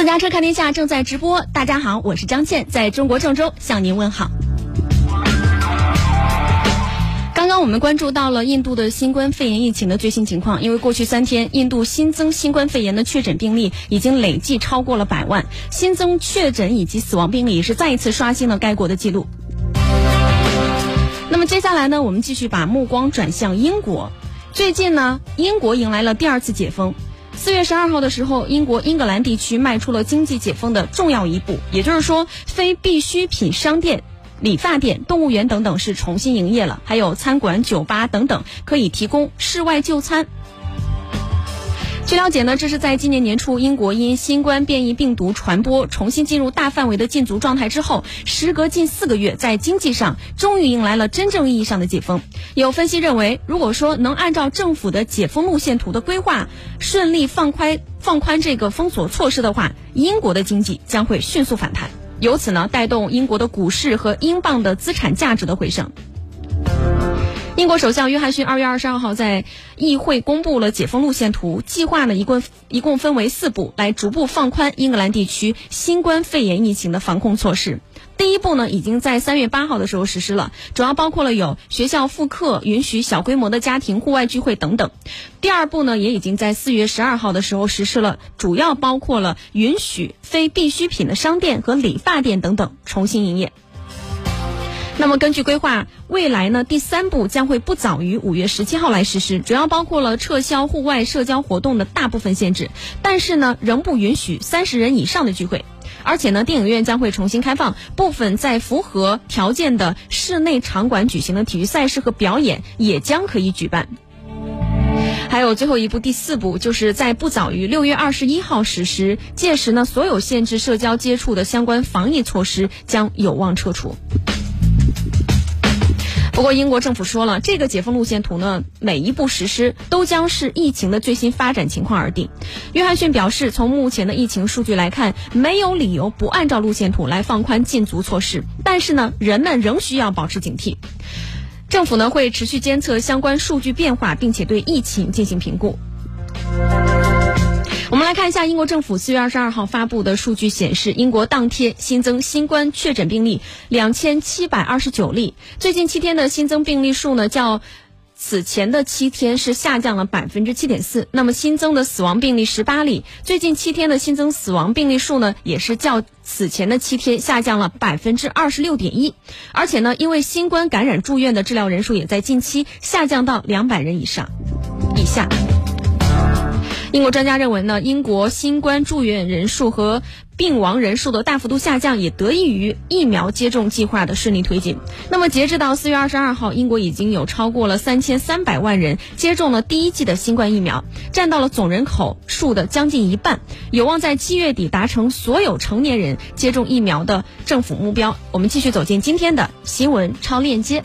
私家车看天下正在直播，大家好，我是张倩，在中国郑州向您问好。刚刚我们关注到了印度的新冠肺炎疫情的最新情况，因为过去三天，印度新增新冠肺炎的确诊病例已经累计超过了百万，新增确诊以及死亡病例也是再一次刷新了该国的记录。那么接下来呢，我们继续把目光转向英国。最近呢，英国迎来了第二次解封。四月十二号的时候，英国英格兰地区迈出了经济解封的重要一步，也就是说，非必需品商店、理发店、动物园等等是重新营业了，还有餐馆、酒吧等等可以提供室外就餐。据了解呢，这是在今年年初英国因新冠变异病毒传播重新进入大范围的禁足状态之后，时隔近四个月，在经济上终于迎来了真正意义上的解封。有分析认为，如果说能按照政府的解封路线图的规划，顺利放宽放宽这个封锁措施的话，英国的经济将会迅速反弹，由此呢带动英国的股市和英镑的资产价值的回升。英国首相约翰逊二月二十二号在议会公布了解封路线图，计划呢一共一共分为四步，来逐步放宽英格兰地区新冠肺炎疫情的防控措施。第一步呢，已经在三月八号的时候实施了，主要包括了有学校复课、允许小规模的家庭户外聚会等等。第二步呢，也已经在四月十二号的时候实施了，主要包括了允许非必需品的商店和理发店等等重新营业。那么根据规划，未来呢第三步将会不早于五月十七号来实施，主要包括了撤销户外社交活动的大部分限制，但是呢仍不允许三十人以上的聚会，而且呢电影院将会重新开放，部分在符合条件的室内场馆举行的体育赛事和表演也将可以举办。还有最后一步，第四步就是在不早于六月二十一号实施，届时呢所有限制社交接触的相关防疫措施将有望撤除。不过，英国政府说了，这个解封路线图呢，每一步实施都将是疫情的最新发展情况而定。约翰逊表示，从目前的疫情数据来看，没有理由不按照路线图来放宽禁足措施。但是呢，人们仍需要保持警惕。政府呢会持续监测相关数据变化，并且对疫情进行评估。我们来看一下英国政府四月二十二号发布的数据显示，英国当天新增新冠确诊病例两千七百二十九例。最近七天的新增病例数呢，较此前的七天是下降了百分之七点四。那么新增的死亡病例十八例，最近七天的新增死亡病例数呢，也是较此前的七天下降了百分之二十六点一。而且呢，因为新冠感染住院的治疗人数也在近期下降到两百人以上以下。英国专家认为呢，英国新冠住院人数和病亡人数的大幅度下降，也得益于疫苗接种计划的顺利推进。那么，截至到四月二十二号，英国已经有超过了三千三百万人接种了第一剂的新冠疫苗，占到了总人口数的将近一半，有望在七月底达成所有成年人接种疫苗的政府目标。我们继续走进今天的新闻超链接。